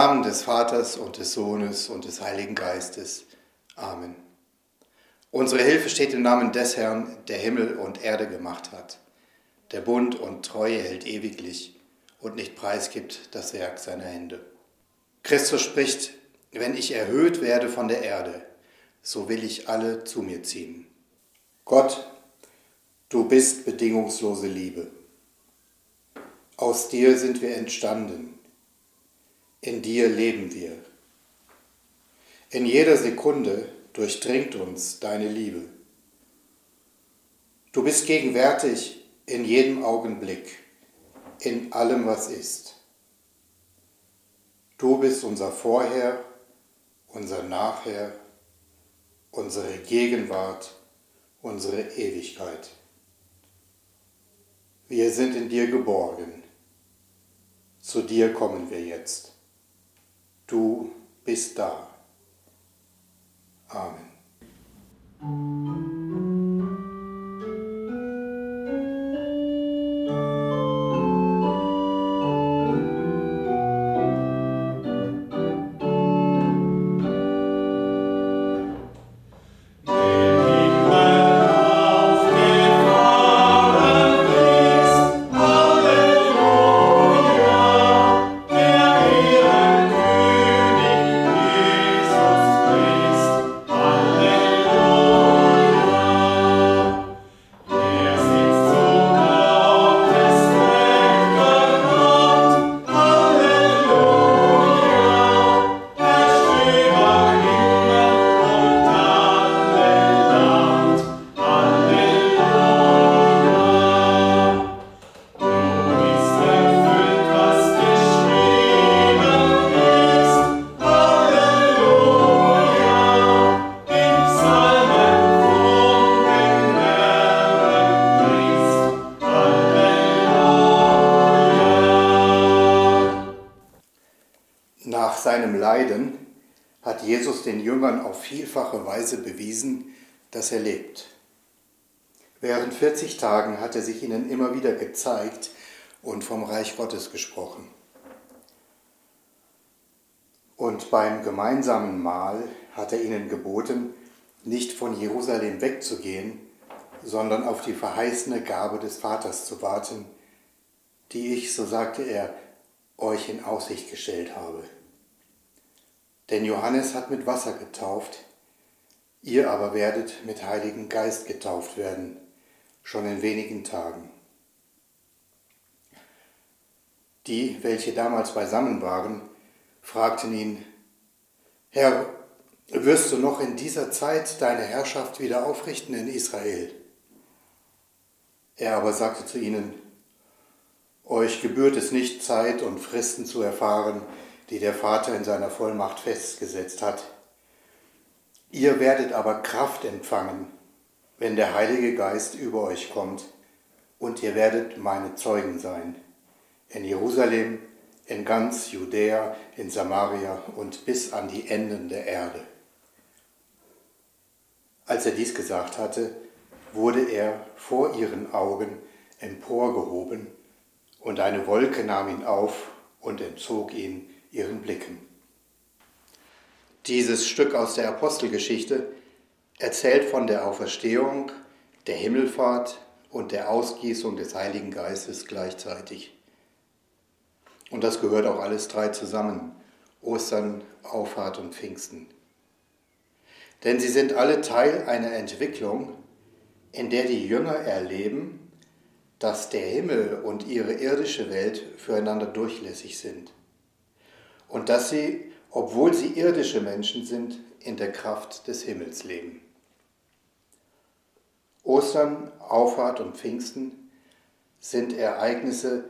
Namen des Vaters und des Sohnes und des Heiligen Geistes. Amen. Unsere Hilfe steht im Namen des Herrn, der Himmel und Erde gemacht hat, der Bund und Treue hält ewiglich und nicht preisgibt das Werk seiner Hände. Christus spricht, wenn ich erhöht werde von der Erde, so will ich alle zu mir ziehen. Gott, du bist bedingungslose Liebe. Aus dir sind wir entstanden. In dir leben wir. In jeder Sekunde durchdringt uns deine Liebe. Du bist gegenwärtig in jedem Augenblick, in allem, was ist. Du bist unser Vorher, unser Nachher, unsere Gegenwart, unsere Ewigkeit. Wir sind in dir geborgen. Zu dir kommen wir jetzt. Du bist da. Amen. Leiden hat Jesus den Jüngern auf vielfache Weise bewiesen, dass er lebt. Während 40 Tagen hat er sich ihnen immer wieder gezeigt und vom Reich Gottes gesprochen. Und beim gemeinsamen Mahl hat er ihnen geboten, nicht von Jerusalem wegzugehen, sondern auf die verheißene Gabe des Vaters zu warten, die ich, so sagte er, euch in Aussicht gestellt habe. Denn Johannes hat mit Wasser getauft, ihr aber werdet mit Heiligen Geist getauft werden, schon in wenigen Tagen. Die, welche damals beisammen waren, fragten ihn, Herr, wirst du noch in dieser Zeit deine Herrschaft wieder aufrichten in Israel? Er aber sagte zu ihnen, Euch gebührt es nicht, Zeit und Fristen zu erfahren, die der Vater in seiner Vollmacht festgesetzt hat. Ihr werdet aber Kraft empfangen, wenn der Heilige Geist über euch kommt, und ihr werdet meine Zeugen sein. In Jerusalem, in ganz Judäa, in Samaria und bis an die Enden der Erde. Als er dies gesagt hatte, wurde er vor ihren Augen emporgehoben, und eine Wolke nahm ihn auf und entzog ihn ihren Blicken. Dieses Stück aus der Apostelgeschichte erzählt von der Auferstehung, der Himmelfahrt und der Ausgießung des Heiligen Geistes gleichzeitig. Und das gehört auch alles drei zusammen, Ostern, Auffahrt und Pfingsten. Denn sie sind alle Teil einer Entwicklung, in der die Jünger erleben, dass der Himmel und ihre irdische Welt füreinander durchlässig sind und dass sie, obwohl sie irdische Menschen sind, in der Kraft des Himmels leben. Ostern, Auffahrt und Pfingsten sind Ereignisse,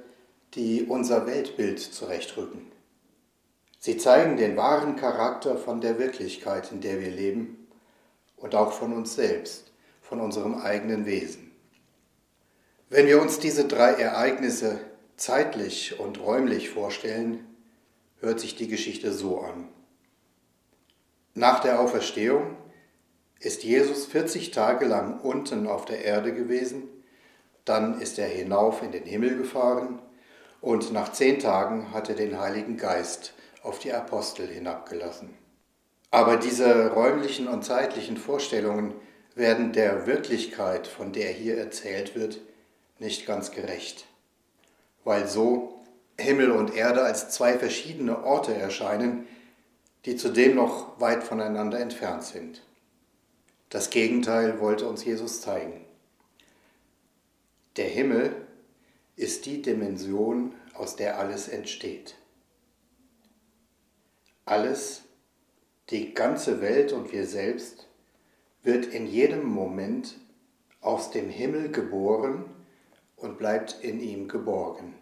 die unser Weltbild zurechtrücken. Sie zeigen den wahren Charakter von der Wirklichkeit, in der wir leben und auch von uns selbst, von unserem eigenen Wesen. Wenn wir uns diese drei Ereignisse zeitlich und räumlich vorstellen, hört sich die Geschichte so an. Nach der Auferstehung ist Jesus 40 Tage lang unten auf der Erde gewesen, dann ist er hinauf in den Himmel gefahren und nach zehn Tagen hat er den Heiligen Geist auf die Apostel hinabgelassen. Aber diese räumlichen und zeitlichen Vorstellungen werden der Wirklichkeit, von der hier erzählt wird, nicht ganz gerecht, weil so Himmel und Erde als zwei verschiedene Orte erscheinen, die zudem noch weit voneinander entfernt sind. Das Gegenteil wollte uns Jesus zeigen. Der Himmel ist die Dimension, aus der alles entsteht. Alles, die ganze Welt und wir selbst, wird in jedem Moment aus dem Himmel geboren und bleibt in ihm geborgen.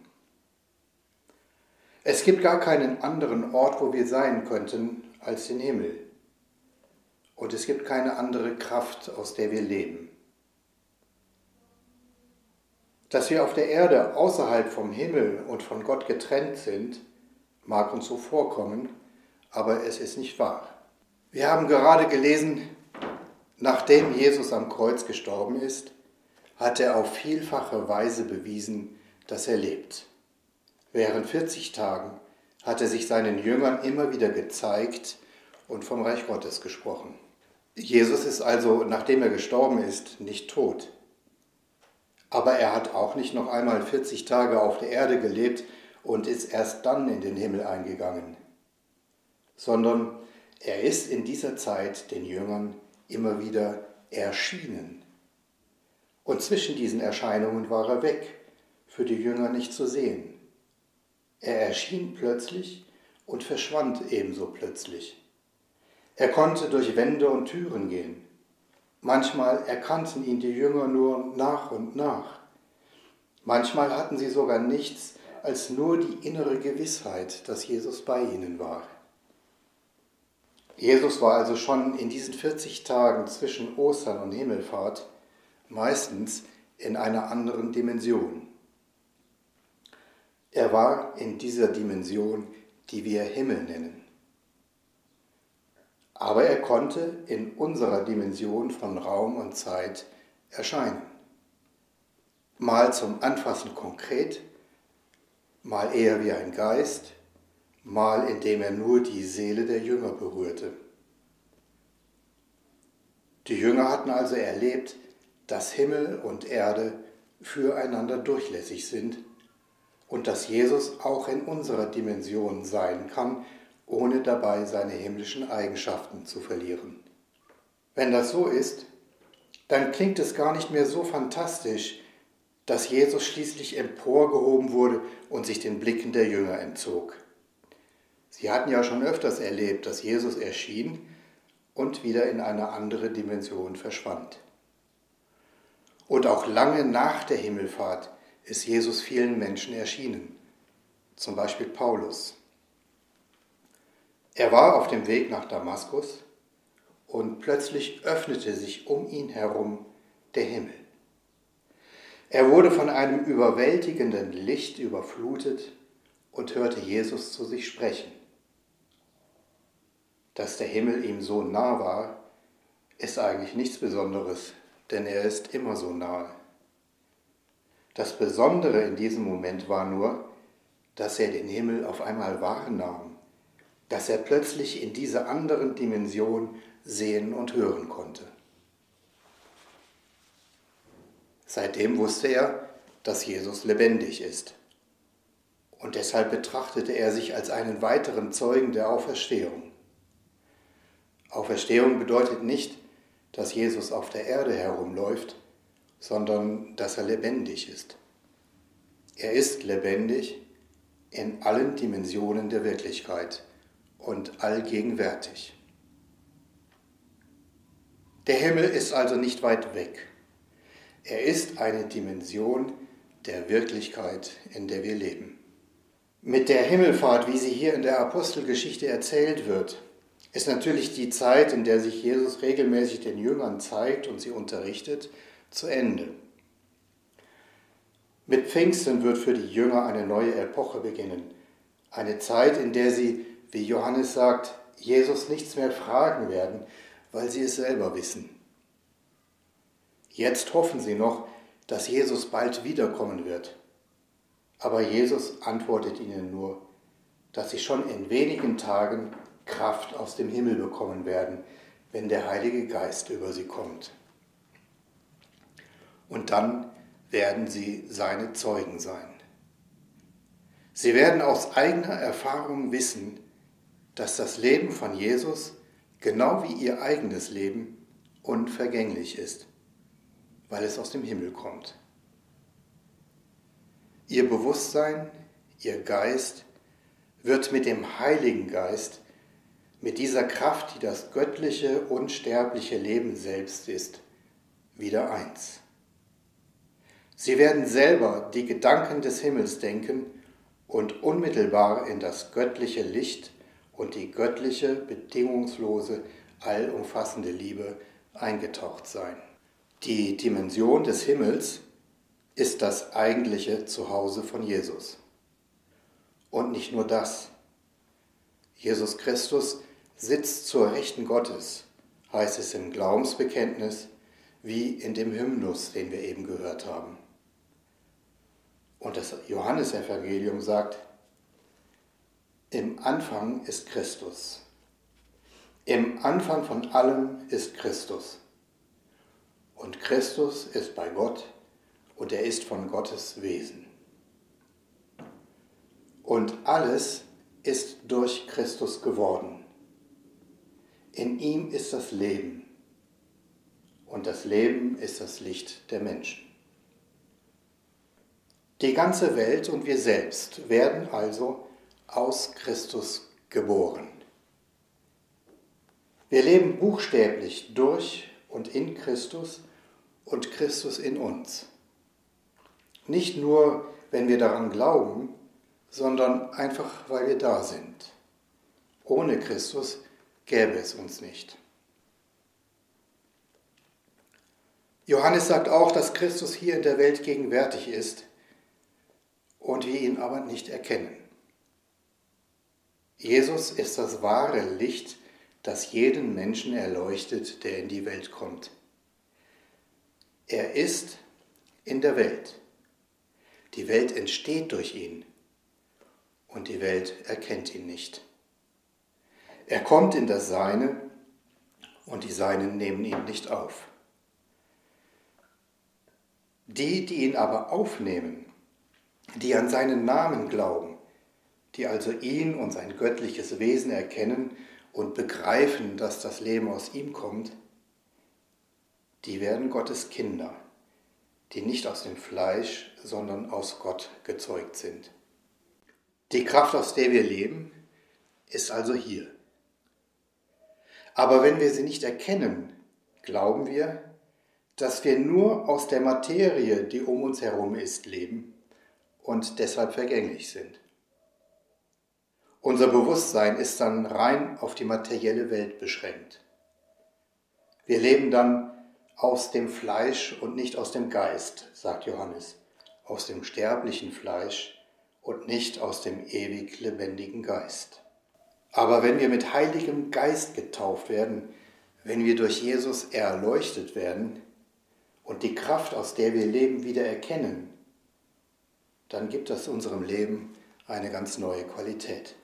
Es gibt gar keinen anderen Ort, wo wir sein könnten, als den Himmel. Und es gibt keine andere Kraft, aus der wir leben. Dass wir auf der Erde außerhalb vom Himmel und von Gott getrennt sind, mag uns so vorkommen, aber es ist nicht wahr. Wir haben gerade gelesen, nachdem Jesus am Kreuz gestorben ist, hat er auf vielfache Weise bewiesen, dass er lebt. Während 40 Tagen hat er sich seinen Jüngern immer wieder gezeigt und vom Reich Gottes gesprochen. Jesus ist also, nachdem er gestorben ist, nicht tot. Aber er hat auch nicht noch einmal 40 Tage auf der Erde gelebt und ist erst dann in den Himmel eingegangen, sondern er ist in dieser Zeit den Jüngern immer wieder erschienen. Und zwischen diesen Erscheinungen war er weg, für die Jünger nicht zu sehen. Er erschien plötzlich und verschwand ebenso plötzlich. Er konnte durch Wände und Türen gehen. Manchmal erkannten ihn die Jünger nur nach und nach. Manchmal hatten sie sogar nichts als nur die innere Gewissheit, dass Jesus bei ihnen war. Jesus war also schon in diesen 40 Tagen zwischen Ostern und Himmelfahrt meistens in einer anderen Dimension. Er war in dieser Dimension, die wir Himmel nennen. Aber er konnte in unserer Dimension von Raum und Zeit erscheinen. Mal zum Anfassen konkret, mal eher wie ein Geist, mal indem er nur die Seele der Jünger berührte. Die Jünger hatten also erlebt, dass Himmel und Erde füreinander durchlässig sind und dass Jesus auch in unserer Dimension sein kann, ohne dabei seine himmlischen Eigenschaften zu verlieren. Wenn das so ist, dann klingt es gar nicht mehr so fantastisch, dass Jesus schließlich emporgehoben wurde und sich den Blicken der Jünger entzog. Sie hatten ja schon öfters erlebt, dass Jesus erschien und wieder in eine andere Dimension verschwand. Und auch lange nach der Himmelfahrt ist Jesus vielen Menschen erschienen, zum Beispiel Paulus. Er war auf dem Weg nach Damaskus und plötzlich öffnete sich um ihn herum der Himmel. Er wurde von einem überwältigenden Licht überflutet und hörte Jesus zu sich sprechen. Dass der Himmel ihm so nah war, ist eigentlich nichts Besonderes, denn er ist immer so nahe. Das Besondere in diesem Moment war nur, dass er den Himmel auf einmal wahrnahm, dass er plötzlich in dieser anderen Dimension sehen und hören konnte. Seitdem wusste er, dass Jesus lebendig ist. Und deshalb betrachtete er sich als einen weiteren Zeugen der Auferstehung. Auferstehung bedeutet nicht, dass Jesus auf der Erde herumläuft, sondern dass er lebendig ist. Er ist lebendig in allen Dimensionen der Wirklichkeit und allgegenwärtig. Der Himmel ist also nicht weit weg. Er ist eine Dimension der Wirklichkeit, in der wir leben. Mit der Himmelfahrt, wie sie hier in der Apostelgeschichte erzählt wird, ist natürlich die Zeit, in der sich Jesus regelmäßig den Jüngern zeigt und sie unterrichtet, zu Ende. Mit Pfingsten wird für die Jünger eine neue Epoche beginnen. Eine Zeit, in der sie, wie Johannes sagt, Jesus nichts mehr fragen werden, weil sie es selber wissen. Jetzt hoffen sie noch, dass Jesus bald wiederkommen wird. Aber Jesus antwortet ihnen nur, dass sie schon in wenigen Tagen Kraft aus dem Himmel bekommen werden, wenn der Heilige Geist über sie kommt. Und dann werden sie seine Zeugen sein. Sie werden aus eigener Erfahrung wissen, dass das Leben von Jesus, genau wie ihr eigenes Leben, unvergänglich ist, weil es aus dem Himmel kommt. Ihr Bewusstsein, ihr Geist wird mit dem Heiligen Geist, mit dieser Kraft, die das göttliche, unsterbliche Leben selbst ist, wieder eins. Sie werden selber die Gedanken des Himmels denken und unmittelbar in das göttliche Licht und die göttliche, bedingungslose, allumfassende Liebe eingetaucht sein. Die Dimension des Himmels ist das eigentliche Zuhause von Jesus. Und nicht nur das. Jesus Christus sitzt zur Rechten Gottes, heißt es im Glaubensbekenntnis, wie in dem Hymnus, den wir eben gehört haben. Und das Johannesevangelium sagt, im Anfang ist Christus. Im Anfang von allem ist Christus. Und Christus ist bei Gott und er ist von Gottes Wesen. Und alles ist durch Christus geworden. In ihm ist das Leben. Und das Leben ist das Licht der Menschen. Die ganze Welt und wir selbst werden also aus Christus geboren. Wir leben buchstäblich durch und in Christus und Christus in uns. Nicht nur, wenn wir daran glauben, sondern einfach, weil wir da sind. Ohne Christus gäbe es uns nicht. Johannes sagt auch, dass Christus hier in der Welt gegenwärtig ist und wir ihn aber nicht erkennen. Jesus ist das wahre Licht, das jeden Menschen erleuchtet, der in die Welt kommt. Er ist in der Welt. Die Welt entsteht durch ihn und die Welt erkennt ihn nicht. Er kommt in das Seine und die Seinen nehmen ihn nicht auf. Die, die ihn aber aufnehmen, die an seinen Namen glauben, die also ihn und sein göttliches Wesen erkennen und begreifen, dass das Leben aus ihm kommt, die werden Gottes Kinder, die nicht aus dem Fleisch, sondern aus Gott gezeugt sind. Die Kraft, aus der wir leben, ist also hier. Aber wenn wir sie nicht erkennen, glauben wir, dass wir nur aus der Materie, die um uns herum ist, leben und deshalb vergänglich sind. Unser Bewusstsein ist dann rein auf die materielle Welt beschränkt. Wir leben dann aus dem Fleisch und nicht aus dem Geist, sagt Johannes, aus dem sterblichen Fleisch und nicht aus dem ewig lebendigen Geist. Aber wenn wir mit heiligem Geist getauft werden, wenn wir durch Jesus erleuchtet werden und die Kraft, aus der wir leben, wieder erkennen, dann gibt das unserem Leben eine ganz neue Qualität.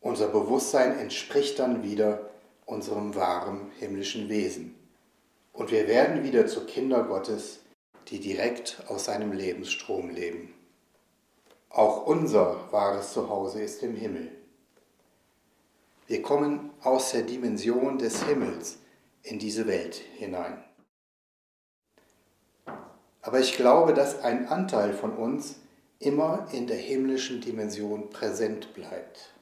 Unser Bewusstsein entspricht dann wieder unserem wahren himmlischen Wesen. Und wir werden wieder zu Kinder Gottes, die direkt aus seinem Lebensstrom leben. Auch unser wahres Zuhause ist im Himmel. Wir kommen aus der Dimension des Himmels in diese Welt hinein. Aber ich glaube, dass ein Anteil von uns immer in der himmlischen Dimension präsent bleibt.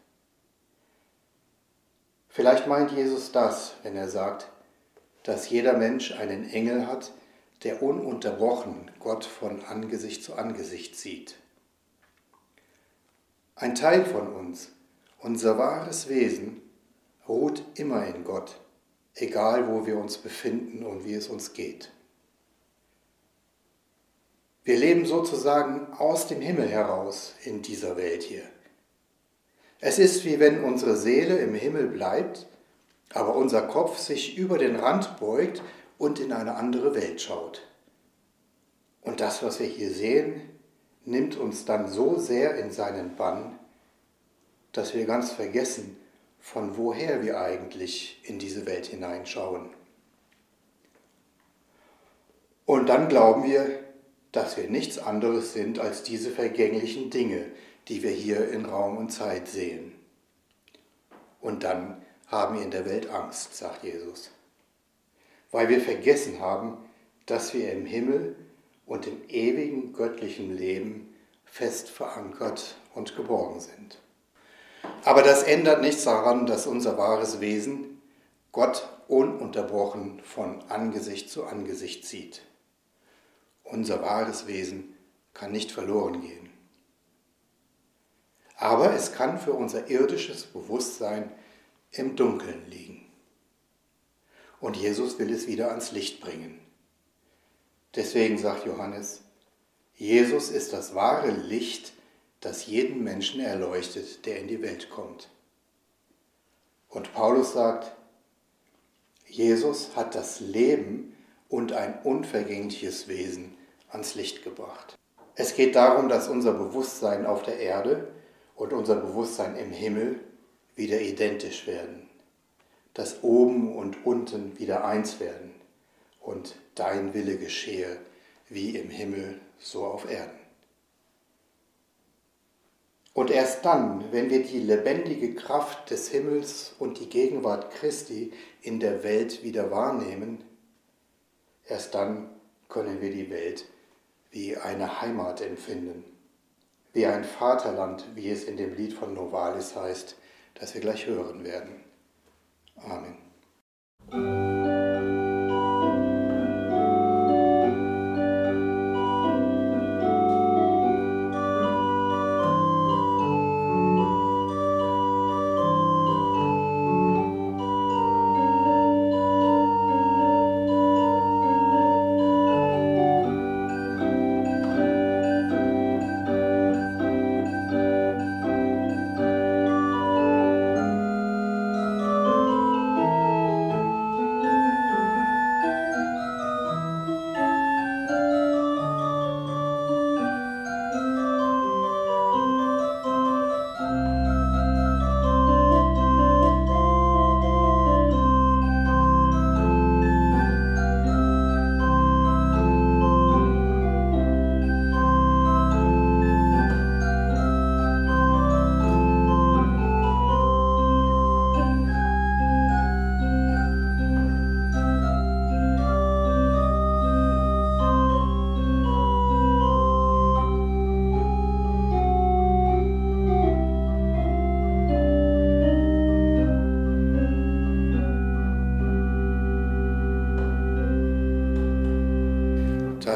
Vielleicht meint Jesus das, wenn er sagt, dass jeder Mensch einen Engel hat, der ununterbrochen Gott von Angesicht zu Angesicht sieht. Ein Teil von uns, unser wahres Wesen, ruht immer in Gott, egal wo wir uns befinden und wie es uns geht. Wir leben sozusagen aus dem Himmel heraus in dieser Welt hier. Es ist wie wenn unsere Seele im Himmel bleibt, aber unser Kopf sich über den Rand beugt und in eine andere Welt schaut. Und das, was wir hier sehen, nimmt uns dann so sehr in seinen Bann, dass wir ganz vergessen, von woher wir eigentlich in diese Welt hineinschauen. Und dann glauben wir, dass wir nichts anderes sind als diese vergänglichen Dinge, die wir hier in Raum und Zeit sehen. Und dann haben wir in der Welt Angst, sagt Jesus, weil wir vergessen haben, dass wir im Himmel und im ewigen göttlichen Leben fest verankert und geborgen sind. Aber das ändert nichts daran, dass unser wahres Wesen Gott ununterbrochen von Angesicht zu Angesicht sieht. Unser wahres Wesen kann nicht verloren gehen. Aber es kann für unser irdisches Bewusstsein im Dunkeln liegen. Und Jesus will es wieder ans Licht bringen. Deswegen sagt Johannes, Jesus ist das wahre Licht, das jeden Menschen erleuchtet, der in die Welt kommt. Und Paulus sagt, Jesus hat das Leben und ein unvergängliches Wesen ans Licht gebracht. Es geht darum, dass unser Bewusstsein auf der Erde und unser Bewusstsein im Himmel wieder identisch werden, dass oben und unten wieder eins werden und dein Wille geschehe, wie im Himmel, so auf Erden. Und erst dann, wenn wir die lebendige Kraft des Himmels und die Gegenwart Christi in der Welt wieder wahrnehmen, erst dann können wir die Welt wie eine Heimat empfinden, wie ein Vaterland, wie es in dem Lied von Novalis heißt, das wir gleich hören werden. Amen.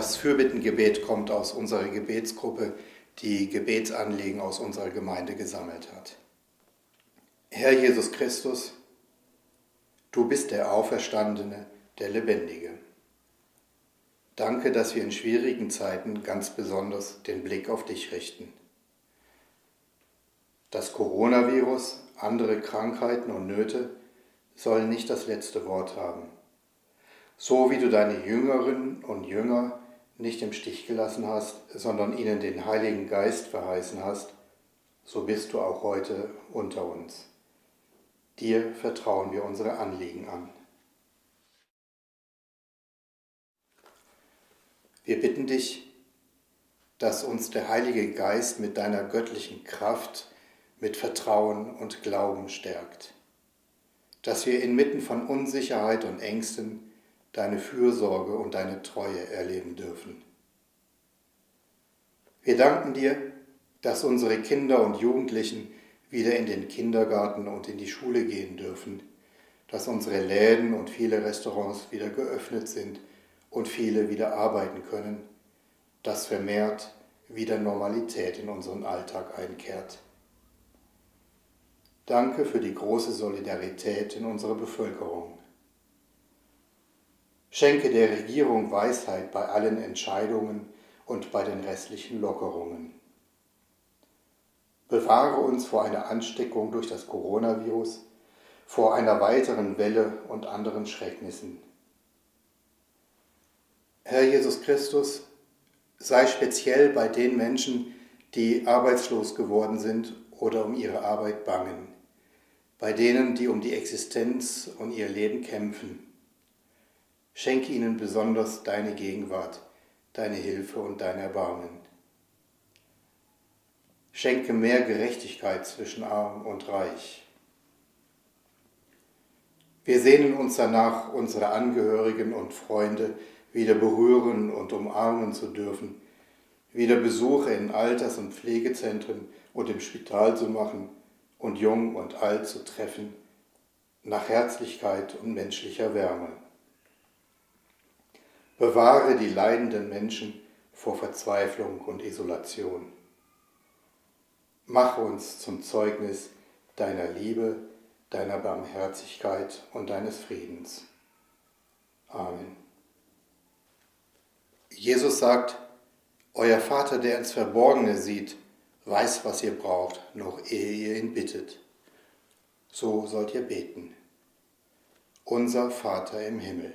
Das Fürbittengebet kommt aus unserer Gebetsgruppe, die Gebetsanliegen aus unserer Gemeinde gesammelt hat. Herr Jesus Christus, du bist der Auferstandene, der Lebendige. Danke, dass wir in schwierigen Zeiten ganz besonders den Blick auf dich richten. Das Coronavirus, andere Krankheiten und Nöte sollen nicht das letzte Wort haben. So wie du deine Jüngerinnen und Jünger nicht im Stich gelassen hast, sondern ihnen den Heiligen Geist verheißen hast, so bist du auch heute unter uns. Dir vertrauen wir unsere Anliegen an. Wir bitten dich, dass uns der Heilige Geist mit deiner göttlichen Kraft, mit Vertrauen und Glauben stärkt, dass wir inmitten von Unsicherheit und Ängsten deine Fürsorge und deine Treue erleben dürfen. Wir danken dir, dass unsere Kinder und Jugendlichen wieder in den Kindergarten und in die Schule gehen dürfen, dass unsere Läden und viele Restaurants wieder geöffnet sind und viele wieder arbeiten können, dass vermehrt wieder Normalität in unseren Alltag einkehrt. Danke für die große Solidarität in unserer Bevölkerung. Schenke der Regierung Weisheit bei allen Entscheidungen und bei den restlichen Lockerungen. Bewahre uns vor einer Ansteckung durch das Coronavirus, vor einer weiteren Welle und anderen Schrecknissen. Herr Jesus Christus, sei speziell bei den Menschen, die arbeitslos geworden sind oder um ihre Arbeit bangen, bei denen, die um die Existenz und ihr Leben kämpfen. Schenke ihnen besonders deine Gegenwart, deine Hilfe und dein Erbarmen. Schenke mehr Gerechtigkeit zwischen arm und reich. Wir sehnen uns danach, unsere Angehörigen und Freunde wieder berühren und umarmen zu dürfen, wieder Besuche in Alters- und Pflegezentren und im Spital zu machen und jung und alt zu treffen, nach Herzlichkeit und menschlicher Wärme. Bewahre die leidenden Menschen vor Verzweiflung und Isolation. Mache uns zum Zeugnis deiner Liebe, deiner Barmherzigkeit und deines Friedens. Amen. Jesus sagt, Euer Vater, der ins Verborgene sieht, weiß, was ihr braucht, noch ehe ihr ihn bittet. So sollt ihr beten. Unser Vater im Himmel,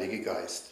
Heilige Geist.